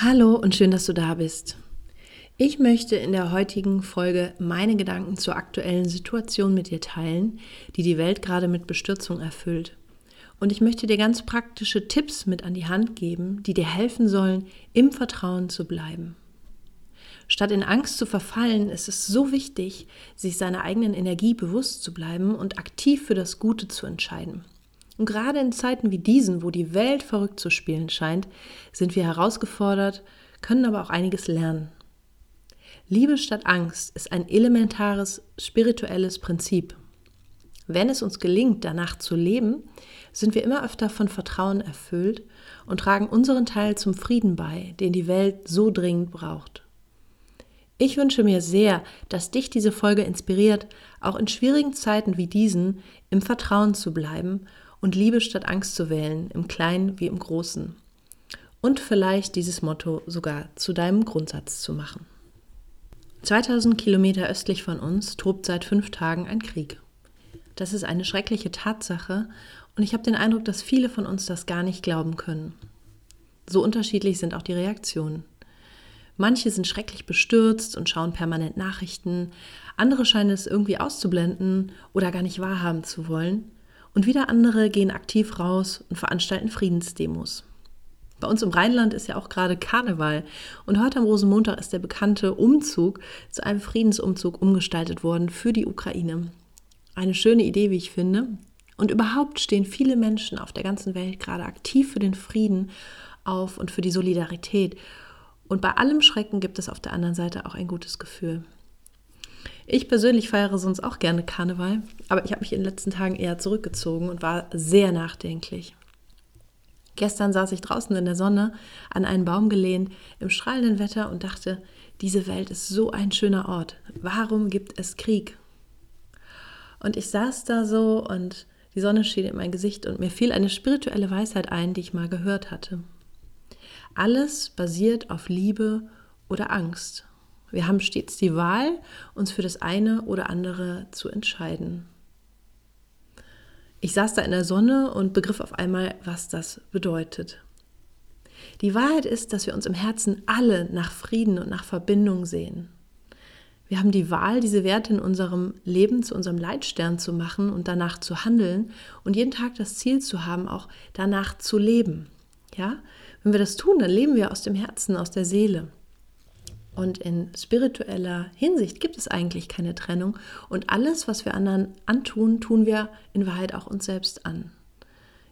Hallo und schön, dass du da bist. Ich möchte in der heutigen Folge meine Gedanken zur aktuellen Situation mit dir teilen, die die Welt gerade mit Bestürzung erfüllt. Und ich möchte dir ganz praktische Tipps mit an die Hand geben, die dir helfen sollen, im Vertrauen zu bleiben. Statt in Angst zu verfallen, ist es so wichtig, sich seiner eigenen Energie bewusst zu bleiben und aktiv für das Gute zu entscheiden. Und gerade in Zeiten wie diesen, wo die Welt verrückt zu spielen scheint, sind wir herausgefordert, können aber auch einiges lernen. Liebe statt Angst ist ein elementares spirituelles Prinzip. Wenn es uns gelingt, danach zu leben, sind wir immer öfter von Vertrauen erfüllt und tragen unseren Teil zum Frieden bei, den die Welt so dringend braucht. Ich wünsche mir sehr, dass dich diese Folge inspiriert, auch in schwierigen Zeiten wie diesen im Vertrauen zu bleiben und Liebe statt Angst zu wählen, im Kleinen wie im Großen. Und vielleicht dieses Motto sogar zu deinem Grundsatz zu machen. 2000 Kilometer östlich von uns tobt seit fünf Tagen ein Krieg. Das ist eine schreckliche Tatsache und ich habe den Eindruck, dass viele von uns das gar nicht glauben können. So unterschiedlich sind auch die Reaktionen. Manche sind schrecklich bestürzt und schauen permanent Nachrichten, andere scheinen es irgendwie auszublenden oder gar nicht wahrhaben zu wollen und wieder andere gehen aktiv raus und veranstalten Friedensdemos. Bei uns im Rheinland ist ja auch gerade Karneval und heute am Rosenmontag ist der bekannte Umzug zu einem Friedensumzug umgestaltet worden für die Ukraine. Eine schöne Idee, wie ich finde. Und überhaupt stehen viele Menschen auf der ganzen Welt gerade aktiv für den Frieden auf und für die Solidarität. Und bei allem Schrecken gibt es auf der anderen Seite auch ein gutes Gefühl. Ich persönlich feiere sonst auch gerne Karneval, aber ich habe mich in den letzten Tagen eher zurückgezogen und war sehr nachdenklich. Gestern saß ich draußen in der Sonne, an einen Baum gelehnt, im strahlenden Wetter und dachte, diese Welt ist so ein schöner Ort. Warum gibt es Krieg? Und ich saß da so und die Sonne schien in mein Gesicht und mir fiel eine spirituelle Weisheit ein, die ich mal gehört hatte. Alles basiert auf Liebe oder Angst. Wir haben stets die Wahl, uns für das eine oder andere zu entscheiden. Ich saß da in der Sonne und begriff auf einmal, was das bedeutet. Die Wahrheit ist, dass wir uns im Herzen alle nach Frieden und nach Verbindung sehen. Wir haben die Wahl, diese Werte in unserem Leben zu unserem Leitstern zu machen und danach zu handeln und jeden Tag das Ziel zu haben, auch danach zu leben. Ja? Wenn wir das tun, dann leben wir aus dem Herzen, aus der Seele. Und in spiritueller Hinsicht gibt es eigentlich keine Trennung. Und alles, was wir anderen antun, tun wir in Wahrheit auch uns selbst an.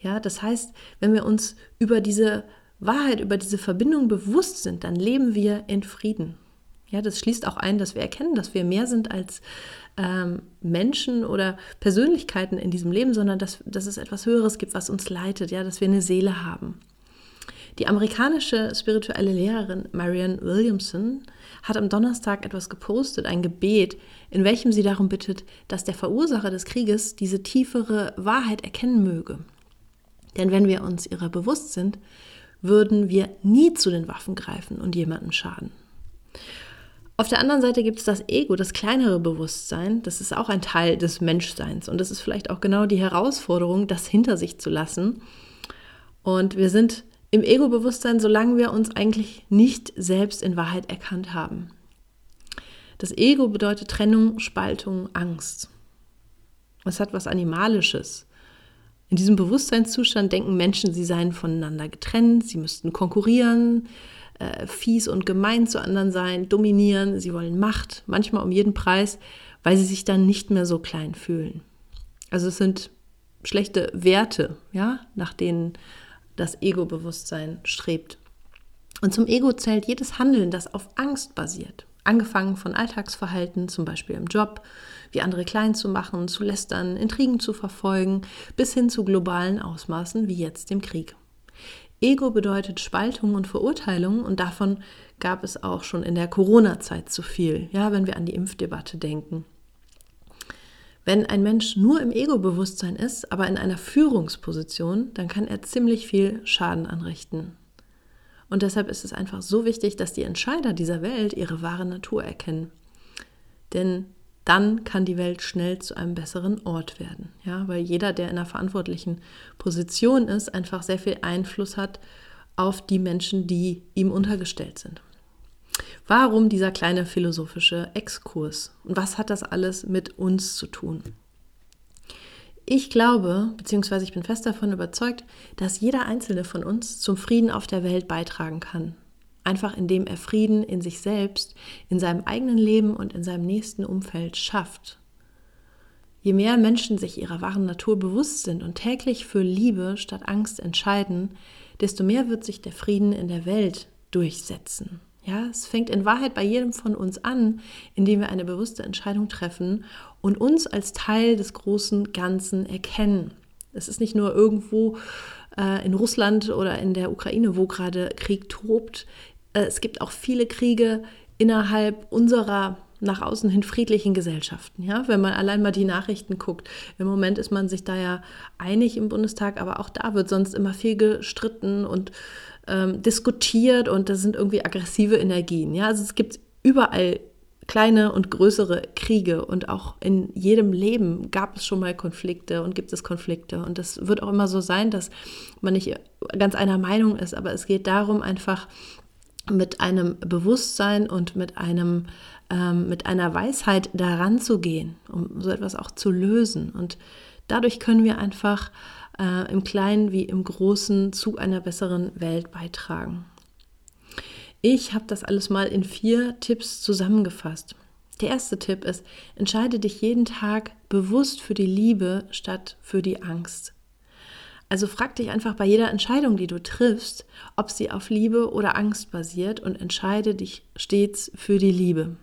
Ja, das heißt, wenn wir uns über diese Wahrheit, über diese Verbindung bewusst sind, dann leben wir in Frieden. Ja, das schließt auch ein, dass wir erkennen, dass wir mehr sind als ähm, Menschen oder Persönlichkeiten in diesem Leben, sondern dass, dass es etwas Höheres gibt, was uns leitet, ja, dass wir eine Seele haben. Die amerikanische spirituelle Lehrerin Marianne Williamson hat am Donnerstag etwas gepostet, ein Gebet, in welchem sie darum bittet, dass der Verursacher des Krieges diese tiefere Wahrheit erkennen möge. Denn wenn wir uns ihrer bewusst sind, würden wir nie zu den Waffen greifen und jemandem schaden. Auf der anderen Seite gibt es das Ego, das kleinere Bewusstsein. Das ist auch ein Teil des Menschseins. Und das ist vielleicht auch genau die Herausforderung, das hinter sich zu lassen. Und wir sind im Ego-Bewusstsein, solange wir uns eigentlich nicht selbst in Wahrheit erkannt haben. Das Ego bedeutet Trennung, Spaltung, Angst. Es hat was Animalisches. In diesem Bewusstseinszustand denken Menschen, sie seien voneinander getrennt, sie müssten konkurrieren, äh, fies und gemein zu anderen sein, dominieren, sie wollen Macht, manchmal um jeden Preis, weil sie sich dann nicht mehr so klein fühlen. Also es sind schlechte Werte, ja, nach denen das Ego-Bewusstsein strebt. Und zum Ego zählt jedes Handeln, das auf Angst basiert. Angefangen von Alltagsverhalten, zum Beispiel im Job, wie andere klein zu machen, zu lästern, Intrigen zu verfolgen, bis hin zu globalen Ausmaßen wie jetzt dem Krieg. Ego bedeutet Spaltung und Verurteilung und davon gab es auch schon in der Corona-Zeit zu viel, ja, wenn wir an die Impfdebatte denken. Wenn ein Mensch nur im Ego-Bewusstsein ist, aber in einer Führungsposition, dann kann er ziemlich viel Schaden anrichten. Und deshalb ist es einfach so wichtig, dass die Entscheider dieser Welt ihre wahre Natur erkennen. Denn dann kann die Welt schnell zu einem besseren Ort werden. Ja, weil jeder, der in einer verantwortlichen Position ist, einfach sehr viel Einfluss hat auf die Menschen, die ihm untergestellt sind. Warum dieser kleine philosophische Exkurs? Und was hat das alles mit uns zu tun? Ich glaube, beziehungsweise ich bin fest davon überzeugt, dass jeder einzelne von uns zum Frieden auf der Welt beitragen kann einfach indem er Frieden in sich selbst, in seinem eigenen Leben und in seinem nächsten Umfeld schafft. Je mehr Menschen sich ihrer wahren Natur bewusst sind und täglich für Liebe statt Angst entscheiden, desto mehr wird sich der Frieden in der Welt durchsetzen. Ja, es fängt in Wahrheit bei jedem von uns an, indem wir eine bewusste Entscheidung treffen und uns als Teil des großen Ganzen erkennen. Es ist nicht nur irgendwo äh, in Russland oder in der Ukraine, wo gerade Krieg tobt. Äh, es gibt auch viele Kriege innerhalb unserer nach außen hin friedlichen Gesellschaften. Ja, wenn man allein mal die Nachrichten guckt. Im Moment ist man sich da ja einig im Bundestag, aber auch da wird sonst immer viel gestritten und ähm, diskutiert und da sind irgendwie aggressive Energien. Ja, also es gibt überall kleine und größere Kriege und auch in jedem Leben gab es schon mal Konflikte und gibt es Konflikte und das wird auch immer so sein, dass man nicht ganz einer Meinung ist, aber es geht darum einfach mit einem Bewusstsein und mit einem ähm, mit einer Weisheit daran zu gehen, um so etwas auch zu lösen. Und dadurch können wir einfach äh, im Kleinen wie im Großen zu einer besseren Welt beitragen. Ich habe das alles mal in vier Tipps zusammengefasst. Der erste Tipp ist, entscheide dich jeden Tag bewusst für die Liebe statt für die Angst. Also frag dich einfach bei jeder Entscheidung, die du triffst, ob sie auf Liebe oder Angst basiert und entscheide dich stets für die Liebe.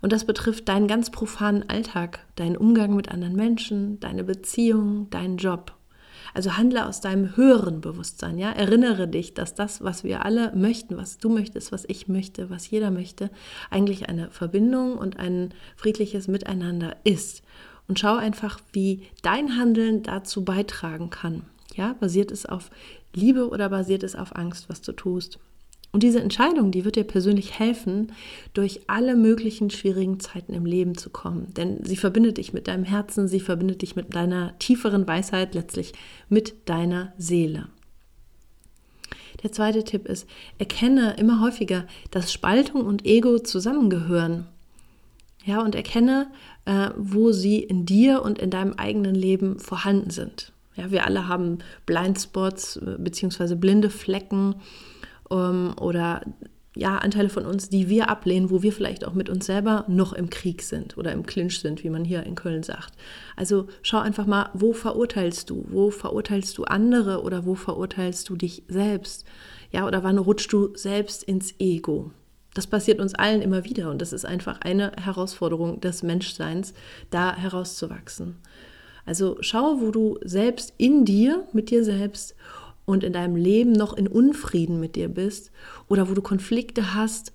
Und das betrifft deinen ganz profanen Alltag, deinen Umgang mit anderen Menschen, deine Beziehung, deinen Job. Also handle aus deinem höheren Bewusstsein, ja? Erinnere dich, dass das, was wir alle möchten, was du möchtest, was ich möchte, was jeder möchte, eigentlich eine Verbindung und ein friedliches Miteinander ist. Und schau einfach, wie dein Handeln dazu beitragen kann. Ja, basiert es auf Liebe oder basiert es auf Angst, was du tust? Und diese Entscheidung, die wird dir persönlich helfen, durch alle möglichen schwierigen Zeiten im Leben zu kommen. Denn sie verbindet dich mit deinem Herzen, sie verbindet dich mit deiner tieferen Weisheit, letztlich mit deiner Seele. Der zweite Tipp ist, erkenne immer häufiger, dass Spaltung und Ego zusammengehören. Ja, und erkenne, äh, wo sie in dir und in deinem eigenen Leben vorhanden sind. Ja, wir alle haben Blindspots äh, bzw. blinde Flecken ähm, oder ja, Anteile von uns, die wir ablehnen, wo wir vielleicht auch mit uns selber noch im Krieg sind oder im Clinch sind, wie man hier in Köln sagt. Also schau einfach mal, wo verurteilst du? Wo verurteilst du andere oder wo verurteilst du dich selbst? Ja, oder wann rutschst du selbst ins Ego? Das passiert uns allen immer wieder und das ist einfach eine Herausforderung des Menschseins, da herauszuwachsen. Also schau, wo du selbst in dir, mit dir selbst und in deinem Leben noch in Unfrieden mit dir bist oder wo du Konflikte hast,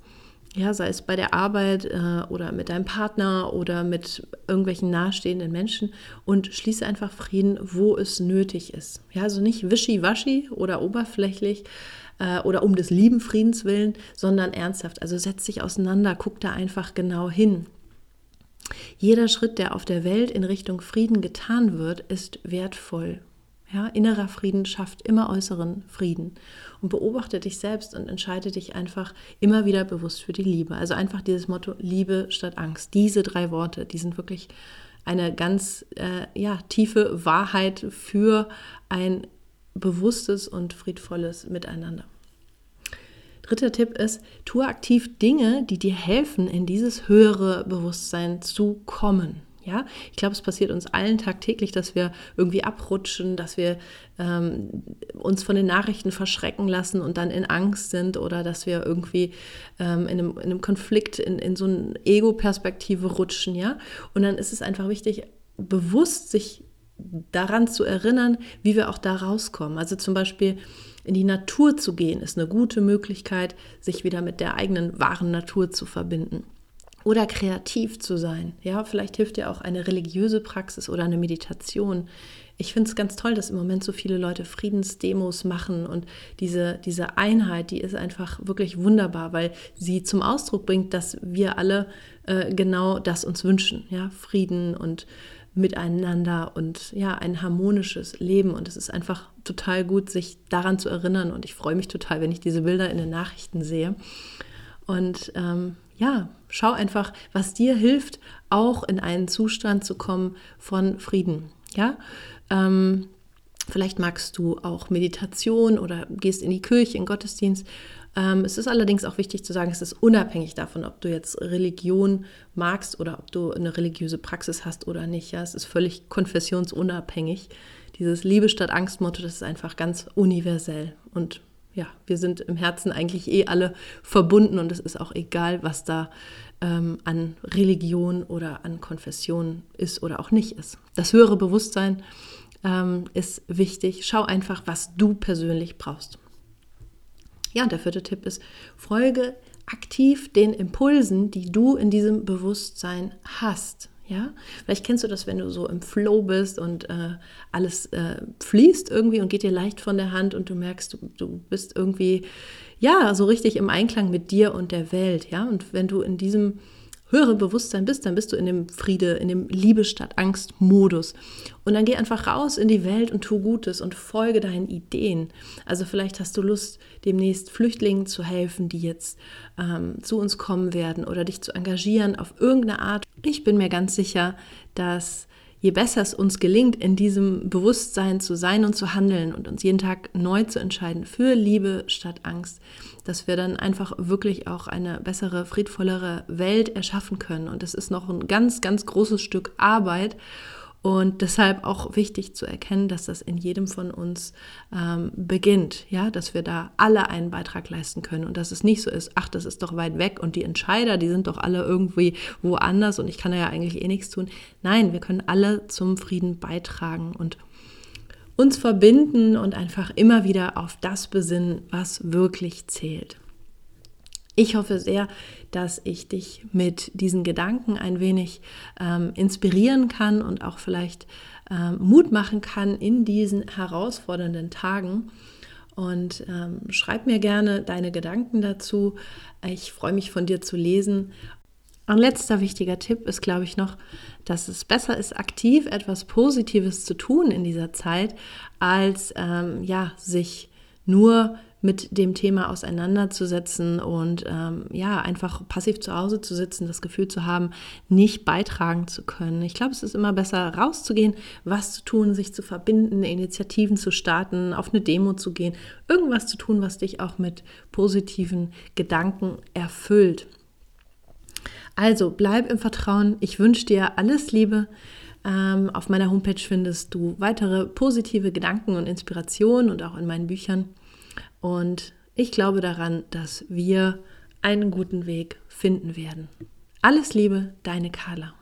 ja, sei es bei der Arbeit äh, oder mit deinem Partner oder mit irgendwelchen nahestehenden Menschen und schließe einfach Frieden, wo es nötig ist. Ja, also nicht wischiwaschi oder oberflächlich äh, oder um des lieben Friedens willen, sondern ernsthaft. Also setz dich auseinander, guck da einfach genau hin. Jeder Schritt, der auf der Welt in Richtung Frieden getan wird, ist wertvoll. Ja, innerer Frieden schafft immer äußeren Frieden. Und beobachte dich selbst und entscheide dich einfach immer wieder bewusst für die Liebe. Also einfach dieses Motto Liebe statt Angst. Diese drei Worte, die sind wirklich eine ganz äh, ja, tiefe Wahrheit für ein bewusstes und friedvolles Miteinander. Dritter Tipp ist, tue aktiv Dinge, die dir helfen, in dieses höhere Bewusstsein zu kommen. Ja, ich glaube, es passiert uns allen tagtäglich, dass wir irgendwie abrutschen, dass wir ähm, uns von den Nachrichten verschrecken lassen und dann in Angst sind oder dass wir irgendwie ähm, in, einem, in, einem, Konflikt in, in so eine Ego-Perspektive rutschen. Ja, und dann ist es einfach wichtig, bewusst sich daran zu erinnern, wie wir auch da rauskommen. Also zum Beispiel in die Natur zu gehen, ist eine gute Möglichkeit, sich wieder mit der eigenen wahren Natur zu verbinden. Oder kreativ zu sein. Ja, vielleicht hilft dir auch eine religiöse Praxis oder eine Meditation. Ich finde es ganz toll, dass im Moment so viele Leute Friedensdemos machen und diese, diese Einheit, die ist einfach wirklich wunderbar, weil sie zum Ausdruck bringt, dass wir alle äh, genau das uns wünschen. Ja, Frieden und miteinander und ja, ein harmonisches Leben. Und es ist einfach total gut, sich daran zu erinnern. Und ich freue mich total, wenn ich diese Bilder in den Nachrichten sehe. Und ähm, ja, schau einfach, was dir hilft, auch in einen Zustand zu kommen von Frieden. Ja, ähm, vielleicht magst du auch Meditation oder gehst in die Kirche, in Gottesdienst ähm, es ist allerdings auch wichtig zu sagen, es ist unabhängig davon, ob du jetzt Religion magst oder ob du eine religiöse Praxis hast oder nicht. Ja, es ist völlig konfessionsunabhängig. Dieses Liebe statt Angst-Motto, das ist einfach ganz universell. Und ja, wir sind im Herzen eigentlich eh alle verbunden und es ist auch egal, was da ähm, an Religion oder an Konfession ist oder auch nicht ist. Das höhere Bewusstsein ähm, ist wichtig. Schau einfach, was du persönlich brauchst. Ja, und der vierte Tipp ist, folge aktiv den Impulsen, die du in diesem Bewusstsein hast. Ja, vielleicht kennst du das, wenn du so im Flow bist und äh, alles äh, fließt irgendwie und geht dir leicht von der Hand und du merkst, du, du bist irgendwie ja so richtig im Einklang mit dir und der Welt. Ja, und wenn du in diesem höhere Bewusstsein bist, dann bist du in dem Friede, in dem Liebe statt Angst-Modus. Und dann geh einfach raus in die Welt und tu Gutes und folge deinen Ideen. Also vielleicht hast du Lust, demnächst Flüchtlingen zu helfen, die jetzt ähm, zu uns kommen werden oder dich zu engagieren auf irgendeine Art. Ich bin mir ganz sicher, dass je besser es uns gelingt, in diesem Bewusstsein zu sein und zu handeln und uns jeden Tag neu zu entscheiden für Liebe statt Angst, dass wir dann einfach wirklich auch eine bessere, friedvollere Welt erschaffen können. Und das ist noch ein ganz, ganz großes Stück Arbeit. Und deshalb auch wichtig zu erkennen, dass das in jedem von uns ähm, beginnt, ja, dass wir da alle einen Beitrag leisten können und dass es nicht so ist, ach, das ist doch weit weg und die Entscheider, die sind doch alle irgendwie woanders und ich kann ja eigentlich eh nichts tun. Nein, wir können alle zum Frieden beitragen und uns verbinden und einfach immer wieder auf das besinnen, was wirklich zählt. Ich hoffe sehr, dass ich dich mit diesen Gedanken ein wenig ähm, inspirieren kann und auch vielleicht ähm, Mut machen kann in diesen herausfordernden Tagen. Und ähm, schreib mir gerne deine Gedanken dazu. Ich freue mich von dir zu lesen. Ein letzter wichtiger Tipp ist, glaube ich, noch, dass es besser ist, aktiv etwas Positives zu tun in dieser Zeit, als ähm, ja, sich nur mit dem Thema auseinanderzusetzen und ähm, ja, einfach passiv zu Hause zu sitzen, das Gefühl zu haben, nicht beitragen zu können. Ich glaube, es ist immer besser, rauszugehen, was zu tun, sich zu verbinden, Initiativen zu starten, auf eine Demo zu gehen, irgendwas zu tun, was dich auch mit positiven Gedanken erfüllt. Also bleib im Vertrauen. Ich wünsche dir alles Liebe. Ähm, auf meiner Homepage findest du weitere positive Gedanken und Inspirationen und auch in meinen Büchern. Und ich glaube daran, dass wir einen guten Weg finden werden. Alles Liebe, deine Carla.